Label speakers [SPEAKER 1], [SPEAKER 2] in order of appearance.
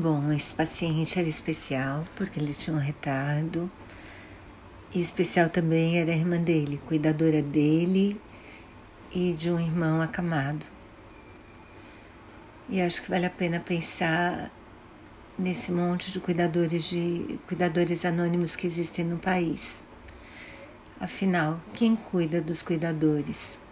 [SPEAKER 1] Bom, esse paciente era especial porque ele tinha um retardo. E especial também era a irmã dele, cuidadora dele e de um irmão acamado. E acho que vale a pena pensar nesse monte de cuidadores de cuidadores anônimos que existem no país. Afinal, quem cuida dos cuidadores?